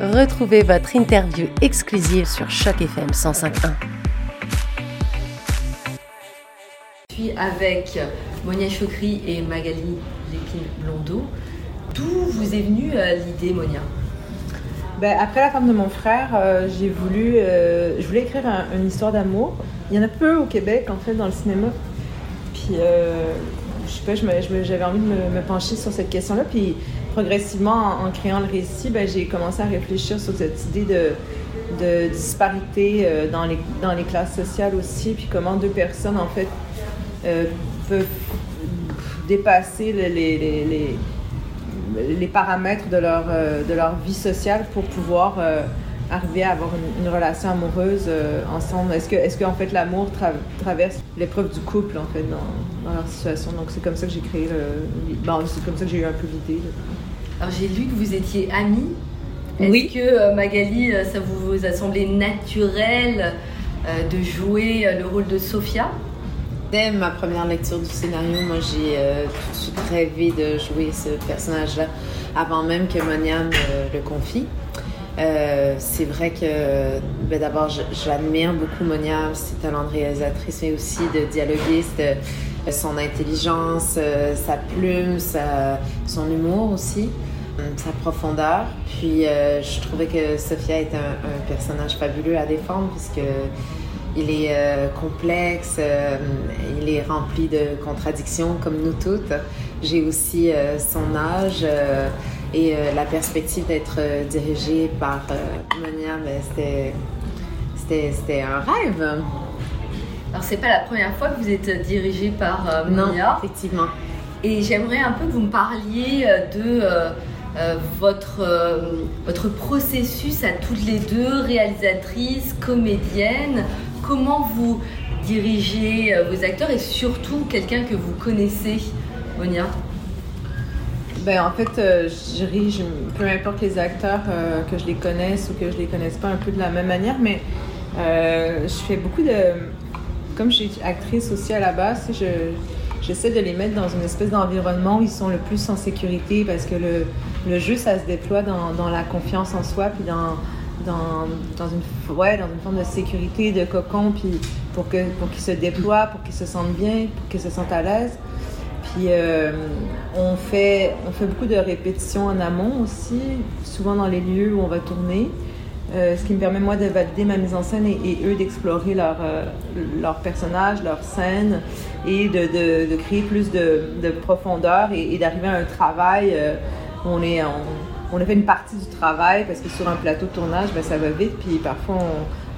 Retrouvez votre interview exclusive sur Choc FM 105.1. Je suis avec Monia Chokri et Magali Lépine-Blondeau. D'où vous est venue euh, l'idée, Monia? Ben, après la femme de mon frère, euh, j'ai voulu, euh, je voulais écrire une histoire d'amour. Il y en a peu au Québec, en fait, dans le cinéma. Puis, je sais pas, j'avais envie de me, pencher sur cette question-là. Puis, progressivement, en, créant le récit, ben, j'ai commencé à réfléchir sur cette idée de, disparité dans, les, dans les classes sociales aussi. Puis, comment deux personnes, en fait, peuvent dépasser les, paramètres de leur, euh, de leur vie sociale pour pouvoir euh, arriver à avoir une, relation amoureuse euh, ensemble? Est-ce que, est-ce que en fait l'amour traverse l'épreuve du couple en fait dans, dans leur situation? Donc c'est comme ça que j'ai créé le, bon, c'est comme ça que j'ai eu un peu l'idée. Alors j'ai lu que vous étiez amis. Est-ce que Magali, ça vous a semblé naturel de jouer le rôle de Sophia? Dès ma première lecture du scénario, moi j'ai euh, tout de suite rêvé de jouer ce personnage-là avant même que Monia me le confie. Euh, c'est vrai que ben, d'abord j'admire beaucoup Monia, ses talents de réalisatrice, mais aussi de dialoguiste, son intelligence, euh, sa plume, son humour aussi, sa profondeur. Puis je trouvais que Sophia est un, personnage fabuleux à défendre puisque il est euh, complexe, euh, il est rempli de contradictions comme nous toutes. J'ai aussi euh, son âge et la perspective d'être dirigée par Monia, ben, c'était un rêve. Alors c'est pas la première fois que vous êtes dirigée par Monia. Non, effectivement. Et j'aimerais un peu que vous me parliez de votre, votre processus à toutes les deux, réalisatrices, comédiennes, comment vous dirigez euh, vos acteurs et surtout quelqu'un que vous connaissez, Monia? Ben, en fait, euh, je dirige, peu importe les acteurs, euh, que je les connaisse ou que je les connaisse pas un peu de la même manière, mais je fais beaucoup de. Comme je suis actrice aussi à la base, je, j'essaie de les mettre dans une espèce d'environnement où ils sont le plus en sécurité parce que le, le jeu, ça se déploie dans, dans la confiance en soi puis dans, dans, dans, une, ouais, dans une forme de sécurité, de cocon, puis pour qu'ils pour qu'ils se déploient, pour qu'ils se sentent bien, pour qu'ils se sentent à l'aise. Puis euh, on, fait, on fait beaucoup de répétitions en amont aussi, souvent dans les lieux où on va tourner. Euh, ce qui me permet moi de valider ma mise en scène et, eux d'explorer leur, euh, leur personnage, leur scène et de, de, créer plus de, de profondeur et, d'arriver à un travail où on est, on a fait une partie du travail parce que sur un plateau de tournage, ben, ça va vite, puis parfois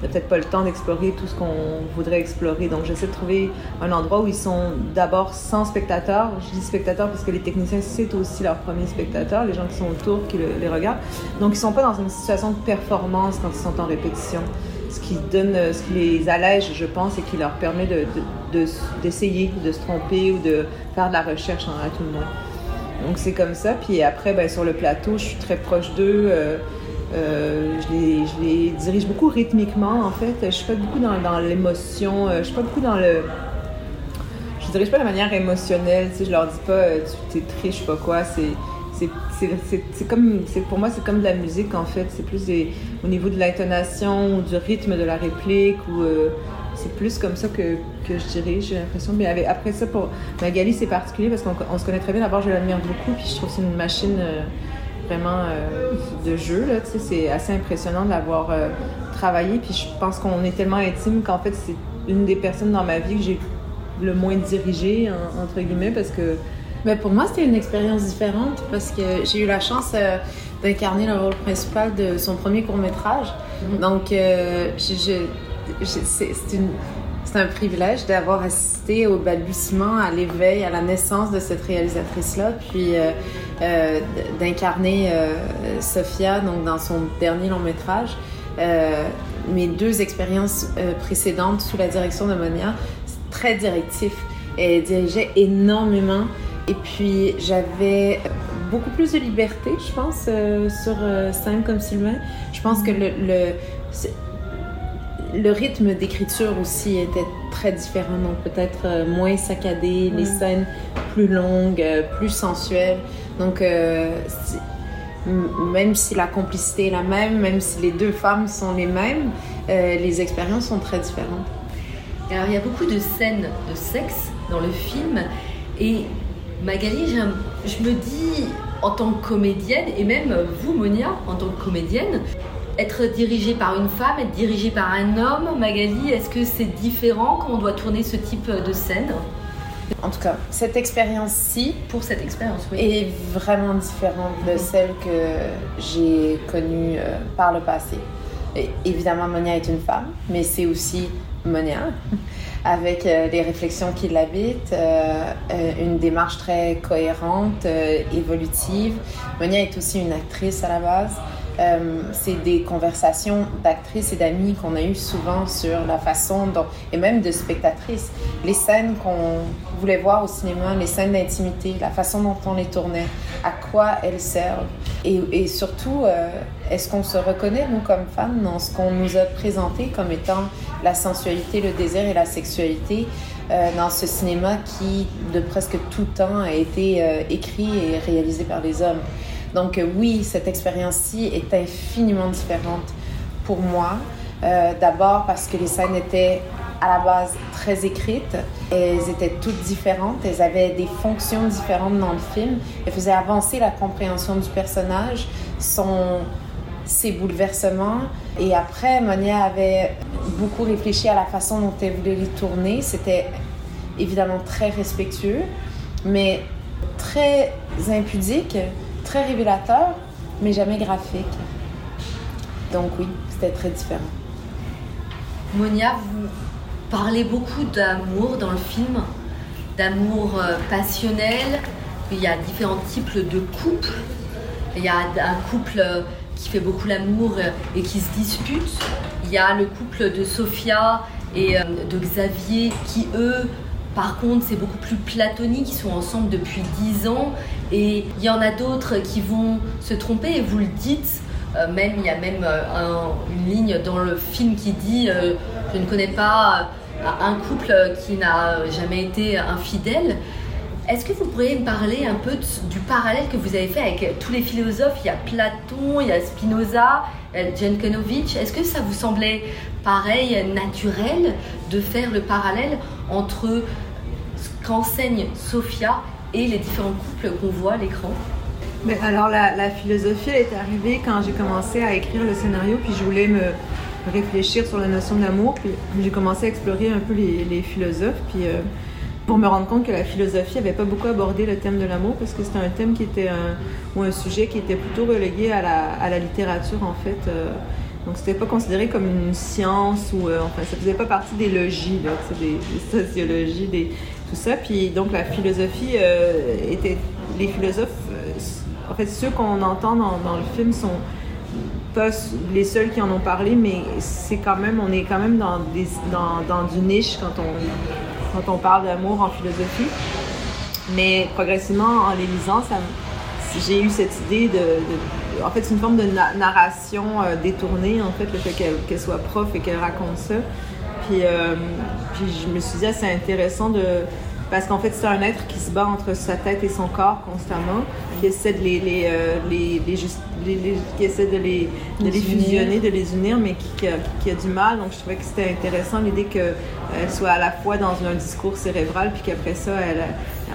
n'a peut-être pas le temps d'explorer tout ce qu'on voudrait explorer. Donc j'essaie de trouver un endroit où ils sont d'abord sans spectateurs. Je dis spectateurs parce que les techniciens, c'est aussi leurs premiers spectateurs, les gens qui sont autour, qui les regardent. Donc ils sont pas dans une situation de performance quand ils sont en répétition. Ce qui donne, ce qui les allège, je pense, et qui leur permet d'essayer de, de, se tromper ou de faire de la recherche à tout le moins. Donc c'est comme ça. Puis après, ben, sur le plateau, je suis très proche d'eux. Euh, euh, je, les, dirige beaucoup rythmiquement, en fait. Je suis pas beaucoup dans, l'émotion. Euh, je suis pas beaucoup dans le. Je dirige pas de manière émotionnelle. Tu sais, je leur dis pas tu es triste, je pas quoi. C'est. C'est comme, pour moi, c'est comme de la musique en fait. C'est plus au niveau de l'intonation ou du rythme de la réplique ou c'est plus comme ça que, que je dirais, j'ai l'impression. Mais après ça, pour Magali, c'est particulier parce qu'on se connaît très bien. D'abord, je l'admire beaucoup, puis je trouve que c'est une machine euh, vraiment euh, de jeu. C'est assez impressionnant de l'avoir euh, travaillé. Puis je pense qu'on est tellement intime qu'en fait, c'est une des personnes dans ma vie que j'ai le moins dirigée, entre guillemets, parce que. Mais pour moi, c'était une expérience différente parce que j'ai eu la chance d'incarner le rôle principal de son premier court métrage. Mm-hmm. Donc, je c'est un privilège d'avoir assisté au balbutiement, à l'éveil, à la naissance de cette réalisatrice-là, puis euh, euh, d'incarner euh, Sophia donc dans son dernier long métrage. mes deux expériences précédentes sous la direction de Monia, c'est très directif. Elle dirigeait énormément. Et puis j'avais beaucoup plus de liberté, je pense, sur scène comme Sylvain. Je pense que le le rythme d'écriture aussi était très différent, donc peut-être euh, moins saccadé, les scènes plus longues, euh, plus sensuelles. Donc, euh, même si la complicité est la même, même si les deux femmes sont les mêmes, les expériences sont très différentes. Alors, il y a beaucoup de scènes de sexe dans le film et Magali, je me dis en tant que comédienne, et même vous, Monia, en tant que comédienne, être dirigée par une femme, être dirigée par un homme, Magali, est-ce que c'est différent quand on doit tourner ce type de scène en tout cas, cette expérience-ci, pour cette expérience, oui. est vraiment différente de celle que j'ai connue euh, par le passé. Et évidemment, Monia est une femme, mais c'est aussi Monia, avec euh, les réflexions qui l'habitent, euh, une démarche très cohérente, évolutive. Monia est aussi une actrice à la base. Euh, c'est des conversations d'actrices et d'amis qu'on a eues souvent sur la façon dont, et même de spectatrices, les scènes qu'on voulait voir au cinéma, les scènes d'intimité, la façon dont on les tournait, à quoi elles servent. Et, surtout, euh, est-ce qu'on se reconnaît, nous, comme femmes, dans ce qu'on nous a présenté comme étant la sensualité, le désir et la sexualité euh, dans ce cinéma qui, de presque tout temps, a été écrit et réalisé par les hommes? Donc euh, oui, cette expérience-ci est infiniment différente pour moi. Euh, d'abord parce que les scènes étaient à la base très écrites. Elles étaient toutes différentes. Elles avaient des fonctions différentes dans le film. Elles faisaient avancer la compréhension du personnage, son, ses bouleversements. Et après, Monia avait beaucoup réfléchi à la façon dont elle voulait les tourner. C'était évidemment très respectueux, mais très impudique très révélateur, mais jamais graphique. Donc oui, c'était très différent. Monia, vous parlez beaucoup d'amour dans le film, d'amour euh, passionnel. Il y a différents types de couples. Il y a un couple euh, qui fait beaucoup l'amour euh, et qui se dispute. Il y a le couple de Sophia et de Xavier qui, eux, par contre, c'est beaucoup plus platonique. Ils sont ensemble depuis 10 ans. Et il y en a d'autres qui vont se tromper, et vous le dites. Euh, même, il y a même euh, une ligne dans le film qui dit euh, Je ne connais pas un couple qui n'a jamais été infidèle. Est-ce que vous pourriez me parler un peu du parallèle que vous avez fait avec tous les philosophes? Il y a Platon, il y a Spinoza, Jankovic. Est-ce que ça vous semblait pareil, naturel de faire le parallèle entre qu'enseigne Sophia et les différents couples qu'on voit à l'écran mais alors la, philosophie elle est arrivée quand j'ai commencé à écrire le scénario, puis je voulais me réfléchir sur la notion d'amour, puis j'ai commencé à explorer un peu les, philosophes, puis euh, pour me rendre compte que la philosophie n'avait pas beaucoup abordé le thème de l'amour, parce que c'était un thème qui était un, ou un sujet qui était plutôt relégué à la, à la littérature en fait. Euh, donc, c'était pas considéré comme une science ou, euh, enfin, ça faisait pas partie des logis, là, des, des, sociologies, des, tout ça. Puis, donc, la philosophie euh, était. Les philosophes, euh, en fait, ceux qu'on entend dans, le film sont pas les seuls qui en ont parlé, mais c'est quand même, on est quand même dans, des, dans, dans du niche quand on, quand on parle d'amour en philosophie. Mais progressivement, en les lisant, j'ai eu cette idée de en fait, c'est une forme de narration euh, détournée, en fait, le fait qu'elle soit prof et qu'elle raconte ça. Puis, euh, puis je me suis dit, c'est intéressant de. Parce qu'en fait, c'est un être qui se bat entre sa tête et son corps constamment, qui essaie de les, les, euh, les, qui essaie de les, de les fusionner, de les unir, mais qui, qui, a, du mal. Donc, je trouvais que c'était intéressant l'idée qu'elle soit à la fois dans un discours cérébral, puis qu'après ça, elle,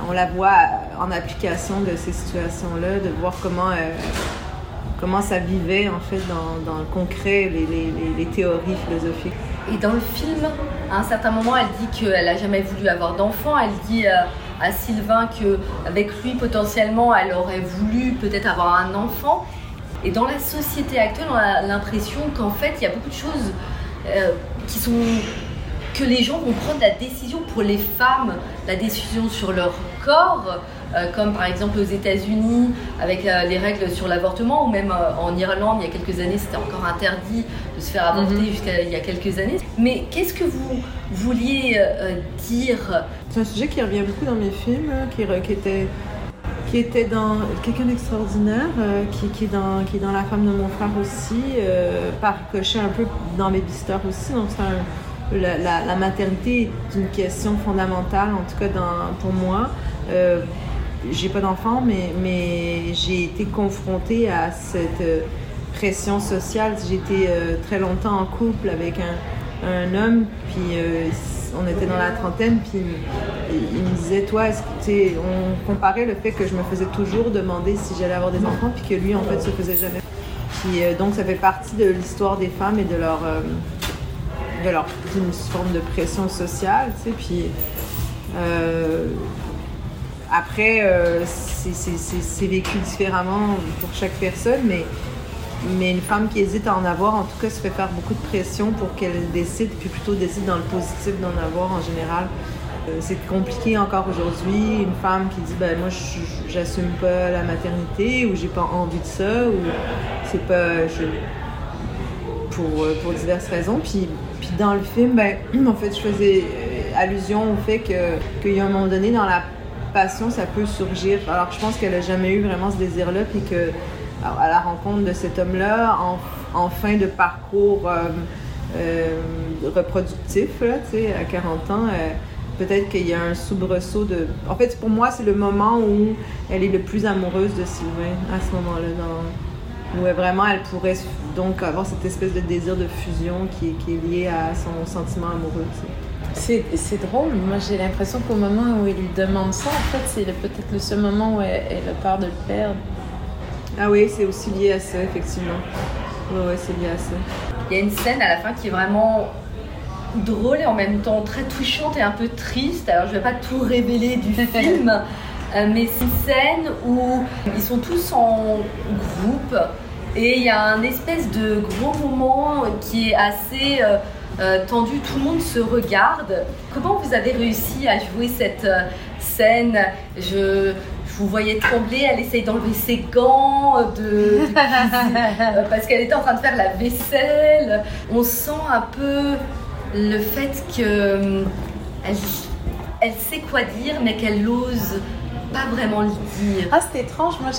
on la voit en application de ces situations-là, de voir comment comment ça vivait en fait dans, le concret, les, théories philosophiques. Et dans le film, à un certain moment, elle dit qu'elle n'a jamais voulu avoir d'enfant. Elle dit euh, à Sylvain qu'avec lui, potentiellement, elle aurait voulu peut-être avoir un enfant. Et dans la société actuelle, on a l'impression qu'en fait, il y a beaucoup de choses euh, qui sont que les gens vont prendre la décision pour les femmes, la décision sur leur corps, comme par exemple aux États-Unis avec euh, les règles sur l'avortement, ou même euh, en Irlande, il y a quelques années, c'était encore interdit de se faire avorter mhm. jusqu'à il y a quelques années. Mais qu'est-ce que vous vouliez dire? C'est un sujet qui revient beaucoup dans mes films, qui, qui était qui était dans quelqu'un d'extraordinaire, qui, qui, est dans, qui est dans La femme de mon frère aussi, par cocher un peu dans Les Bisters aussi. Donc, la, la, maternité est une question fondamentale, en tout cas dans, pour moi j'ai pas d'enfant, mais, mais j'ai été confrontée à cette euh, pression sociale. Été euh, très longtemps en couple avec un, un homme, puis euh, on était dans la trentaine, puis il, me disait, toi, est-ce on comparait le fait que je me faisais toujours demander si j'allais avoir des enfants, puis que lui, en fait, se faisait jamais. Puis donc, ça fait partie de l'histoire des femmes et de leur, de leur d'une forme de pression sociale, tu sais, puis après, euh, c'est- vécu différemment pour chaque personne, mais, mais une femme qui hésite à en avoir, en tout cas, se fait faire beaucoup de pression pour qu'elle décide, puis plutôt décide dans le positif d'en avoir en général. Euh, c'est compliqué encore aujourd'hui, une femme qui dit ben moi j'assume pas la maternité ou j'ai pas envie de ça ou c'est pas pour, euh, pour diverses raisons. Puis, puis dans le film, ben, en fait, je faisais allusion au fait qu'il y a un moment donné, dans la passion, ça peut surgir. Alors, je pense qu'elle a jamais eu vraiment ce désir-là, puis que à la rencontre de cet homme-là, en, fin de parcours euh, euh, reproductif, là, à 40 ans, euh, peut-être qu'il y a un soubresaut de... En fait, pour moi, c'est le moment où elle est le plus amoureuse de Sylvain, à ce moment-là, dans où vraiment elle pourrait donc avoir cette espèce de désir de fusion qui, est- lié à son sentiment amoureux. C'est c'est drôle. Moi, j'ai l'impression qu'au moment où il lui demande ça, en fait, c'est le- peut-être le seul moment où elle, elle a peur de le perdre. Ah oui, c'est aussi lié à ça, effectivement. Oui, oui, c'est lié à ça. Il y a une scène à la fin qui est vraiment drôle et en même temps très touchante et un peu triste. Alors je vais pas tout révéler du film, euh, mais c'est une scène où ils sont tous en groupe et il y a un espèce de gros moment qui est assez euh, euh, tendu. Tout le monde se regarde. Comment vous avez réussi à jouer cette euh, scène? Je, je vous voyais trembler, elle essaye d'enlever ses gants, de, de euh, parce qu'elle était en train de faire la vaisselle. On sent un peu le fait que euh, elle, elle sait quoi dire, mais qu'elle n'ose pas vraiment le dire. Ah, c'est étrange. Moi,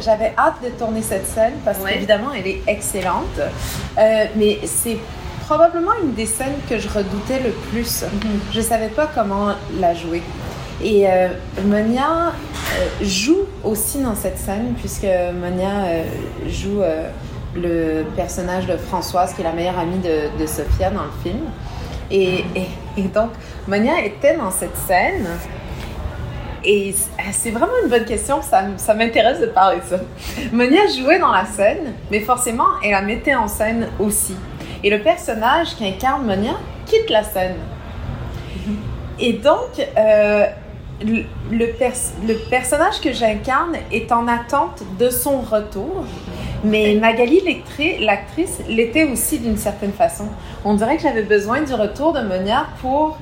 j'avais hâte de tourner cette scène parce Ouais. qu'évidemment, elle est excellente. Euh, mais c'est probablement une des scènes que je redoutais le plus. Je savais pas comment la jouer. Et euh, Monia euh, joue aussi dans cette scène, puisque Monia euh, joue le personnage de Françoise, qui est la meilleure amie de, de Sophia dans le film. Et, et- et donc, Monia était dans cette scène. Et ah, c'est vraiment une bonne question, ça, ça m'intéresse de parler de ça. Monia jouait dans la scène, mais forcément, elle la mettait en scène aussi. Et le personnage qui incarne Monia quitte la scène. Et donc, euh, le, le pers- le personnage que j'incarne est en attente de son retour. Mais Magali, l'actri- l'actrice, l'était aussi d'une certaine façon. On dirait que j'avais besoin du retour de Monia pour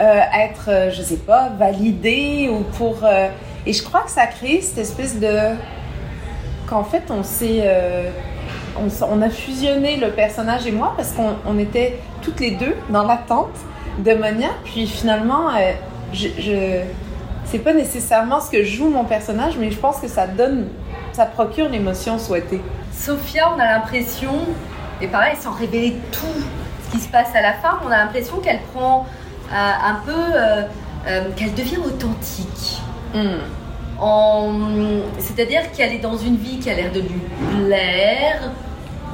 euh, être, euh, je sais pas, validée ou pour... euh, et je crois que ça crée cette espèce de... Qu'en fait, on s'est... on, a fusionné le personnage et moi parce qu'on on était toutes les deux dans l'attente de Monia. Puis finalement, euh, je, je- c'est pas nécessairement ce que joue mon personnage, mais je pense que ça donne, ça procure l'émotion souhaitée. Sophia, on a l'impression, et pareil, sans révéler tout ce qui se passe à la fin, on a l'impression qu'elle prend euh, un peu, euh, euh, qu'elle devient authentique. En... C'est-à-dire qu'elle est dans une vie qui a l'air de lui plaire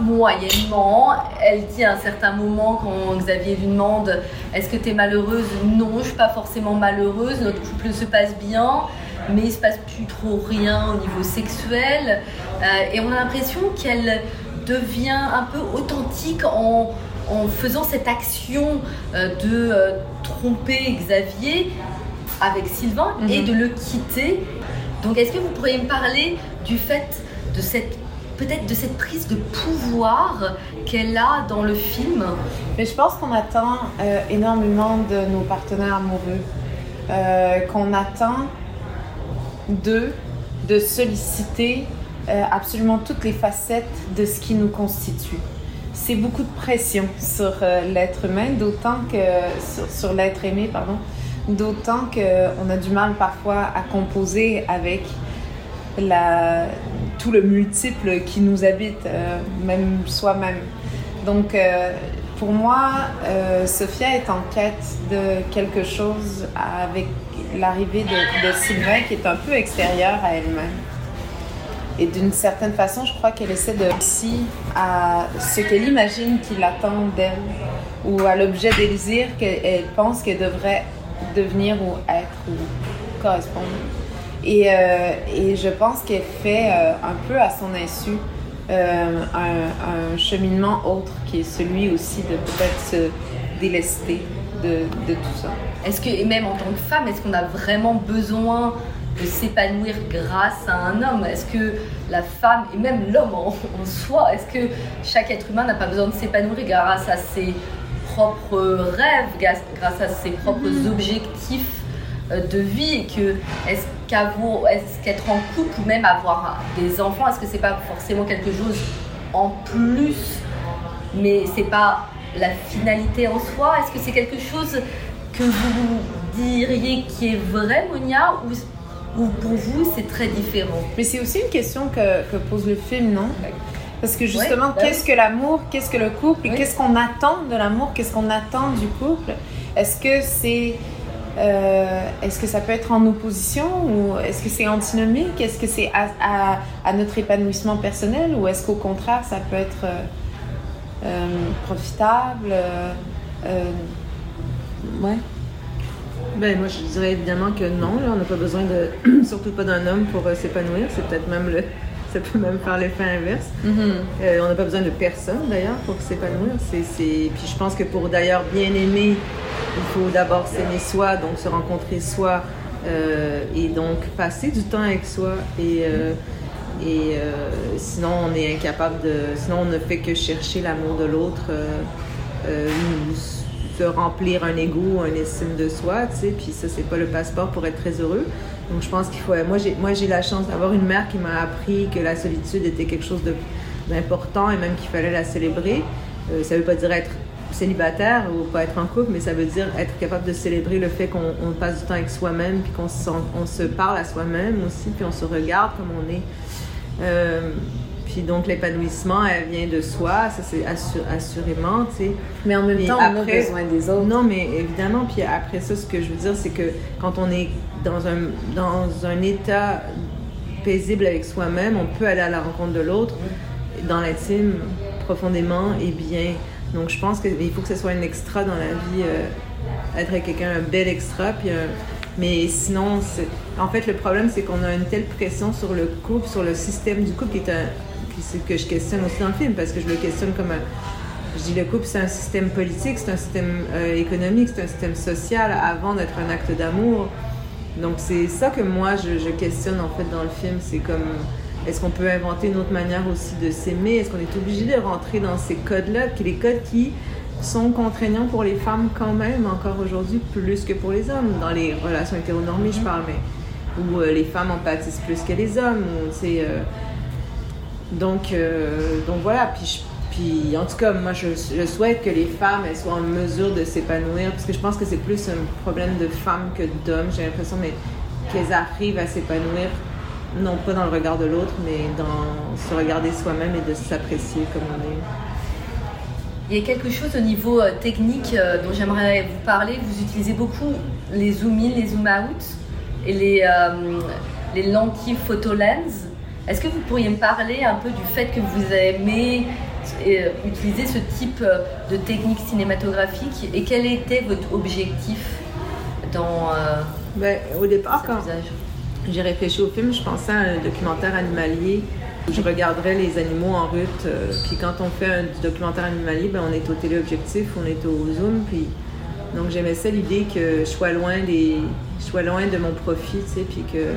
moyennement. Elle dit à un certain moment, quand Xavier lui demande Est-ce que tu es malheureuse? Non, je suis pas forcément malheureuse. Notre couple se passe bien, mais il se passe plus trop rien au niveau sexuel. Euh, et on a l'impression qu'elle devient un peu authentique en, en faisant cette action euh, de euh, tromper Xavier avec Sylvain et Mhm. de le quitter. Donc est-ce que vous pourriez me parler du fait de cette peut-être de cette prise de pouvoir qu'elle a dans le film Mais je pense qu'on attend euh, énormément de nos partenaires amoureux, euh, qu'on attend d'eux de solliciter euh, absolument toutes les facettes de ce qui nous constitue. C'est beaucoup de pression sur l'être humain, d'autant que sur, sur l'être aimé, pardon, d'autant qu'on a du mal parfois à composer avec la, tout le multiple qui nous habite, euh, même soi-même. Donc, euh, pour moi, euh, Sophia est en quête de quelque chose avec l'arrivée de, de Sylvain qui est un peu extérieure à elle-même. Et d'une certaine façon, je crois qu'elle essaie de aussi à ce qu'elle imagine qu'il attend d'elle ou à l'objet des désirs qu'elle pense qu'elle devrait devenir ou être ou correspondre. Et, euh, et je pense qu'elle fait euh, un peu à son insu euh, un, un, cheminement autre qui est celui aussi de peut-être se délester de, de tout ça. Est-ce que, et même en tant que femme, est-ce qu'on a vraiment besoin de s'épanouir grâce à un homme? Est-ce que la femme et même l'homme en, en, soi, est-ce que chaque être humain n'a pas besoin de s'épanouir grâce à ses propres rêves, grâce à ses propres mmh. objectifs de vie? Et que est-ce est-ce qu'être en couple ou même avoir des enfants, est-ce que c'est pas forcément quelque chose en plus, mais c'est pas la finalité en soi? Est-ce que c'est quelque chose que vous diriez qui est vrai, Monia, ou, ou pour vous c'est très différent? Mais c'est aussi une question que, que, pose le film, non? Parce que justement, ouais, bah qu'est-ce que l'amour, qu'est-ce que le couple, oui. qu'est-ce qu'on attend de l'amour, qu'est-ce qu'on attend du couple? Est-ce que c'est euh, est-ce que ça peut être en opposition ou est-ce que c'est antinomique? Est-ce que c'est à, à, à, notre épanouissement personnel ou est-ce qu'au contraire ça peut être euh, euh, profitable Ouais. Ben, moi, je dirais évidemment que non. Là, on n'a pas besoin de, surtout pas d'un homme pour s'épanouir. C'est peut-être même le, ça peut même faire l'effet inverse. Mm -hmm. on n'a pas besoin de personne d'ailleurs pour s'épanouir. C'est, puis je pense que pour d'ailleurs bien aimer il faut d'abord s'aimer soi, donc se rencontrer soi euh, et donc passer du temps avec soi. Et, euh, euh, sinon, on est incapable de. Sinon, on ne fait que chercher l'amour de l'autre se remplir un ego, un estime de soi, tu sais. Puis ça, c'est pas le passeport pour être très heureux. Donc, je pense qu'il faut. Moi, j'ai, la chance d'avoir une mère qui m'a appris que la solitude était quelque chose d'important et même qu'il fallait la célébrer. ça veut pas dire être célibataire ou pas être en couple, mais ça veut dire être capable de célébrer le fait qu'on passe du temps avec soi-même, puis qu'on se, on se parle à soi-même aussi, puis on se regarde comme on est. Euh, puis donc l'épanouissement, elle vient de soi, ça c'est assur assurément, tu sais. Mais en même temps, après, on a besoin des autres. Non, mais évidemment, puis après ça, ce que je veux dire, c'est que quand on est dans un, dans un état paisible avec soi-même, on peut aller à la rencontre de l'autre, dans l'intime, profondément et bien. Donc, je pense qu'il faut que ce soit un extra dans la vie, euh, être avec quelqu'un, un bel extra. Puis, euh, mais sinon, en fait, le problème, c'est qu'on a une telle pression sur le couple, sur le système du couple, qui est un, que je questionne aussi dans le film, parce que je le questionne comme un. Je dis le couple, c'est un système politique, c'est un système euh, économique, c'est un système social avant d'être un acte d'amour. Donc, c'est ça que moi, je questionne en fait dans le film. C'est comme est-ce qu'on peut inventer une autre manière aussi de s'aimer? Est-ce qu'on est obligé de rentrer dans ces codes-là, qui les codes qui sont contraignants pour les femmes quand même encore aujourd'hui plus que pour les hommes? Dans les relations hétéronormées je parle mais où euh, les femmes en pâtissent plus que les hommes euh, donc euh, donc voilà puis je, puis en tout cas moi je, je, souhaite que les femmes elles soient en mesure de s'épanouir parce que je pense que c'est plus un problème de femmes que d'hommes j'ai l'impression mais qu'elles arrivent à s'épanouir non pas dans le regard de l'autre, mais dans se regarder soi-même et de s'apprécier comme on est. Il y a quelque chose au niveau euh, technique euh, dont j'aimerais vous parler. Vous utilisez beaucoup les zoom in, les zoom out et les, euh, les lentilles photo lens. Est-ce que vous pourriez me parler un peu du fait que vous aimez utiliser ce type de technique cinématographique et quel était votre objectif dans ben, au départ cet quand, usage? J'ai réfléchi au film, je pensais à un documentaire animalier où je regarderais les animaux en route. Euh, puis quand on fait un documentaire animalier, ben, on est au téléobjectif, on est au zoom. Puis donc j'aimais ça l'idée que je sois loin des, je sois loin de mon profit, tu sais, puis que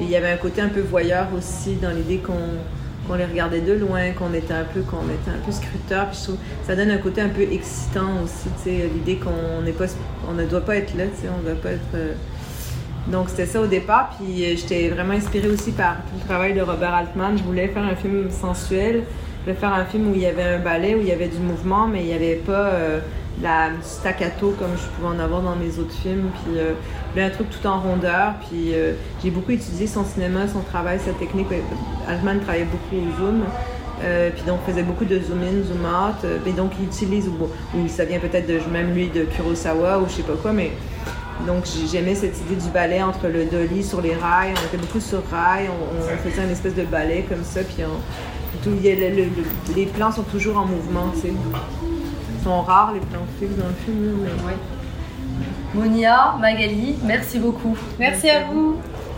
il y avait un côté un peu voyeur aussi dans l'idée qu'on les regardait de loin, qu'on était un peu qu'on était un peu scruteur. Puis ça donne un côté un peu excitant aussi, tu sais, l'idée qu'on n'est pas, on ne doit pas être là, tu sais, on ne doit pas être euh, donc c'était ça au départ, puis euh, j'étais vraiment inspirée aussi par le travail de Robert Altman. Je voulais faire un film sensuel, je voulais faire un film où il y avait un ballet, où il y avait du mouvement, mais il n'y avait pas euh, la staccato comme je pouvais en avoir dans mes autres films. Puis euh, un truc tout en rondeur, puis euh, j'ai beaucoup utilisé son cinéma, son travail, sa technique. Altman travaillait beaucoup au zoom. Puis donc faisait beaucoup de zoom in, zoom out. et donc il utilise, ou, ou ça vient peut-être de même lui de Kurosawa ou je sais pas quoi, mais Donc j'ai- j'aimais cette idée du ballet entre le dolly sur les rails. On était beaucoup sur rails. On, on faisait une espèce de ballet comme ça. Puis on- tout- il y a le- le- le- les plans sont toujours en mouvement. tu sais. Ils sont rares les plans fixes dans le film. Monia, Magali, merci beaucoup. Merci à vous.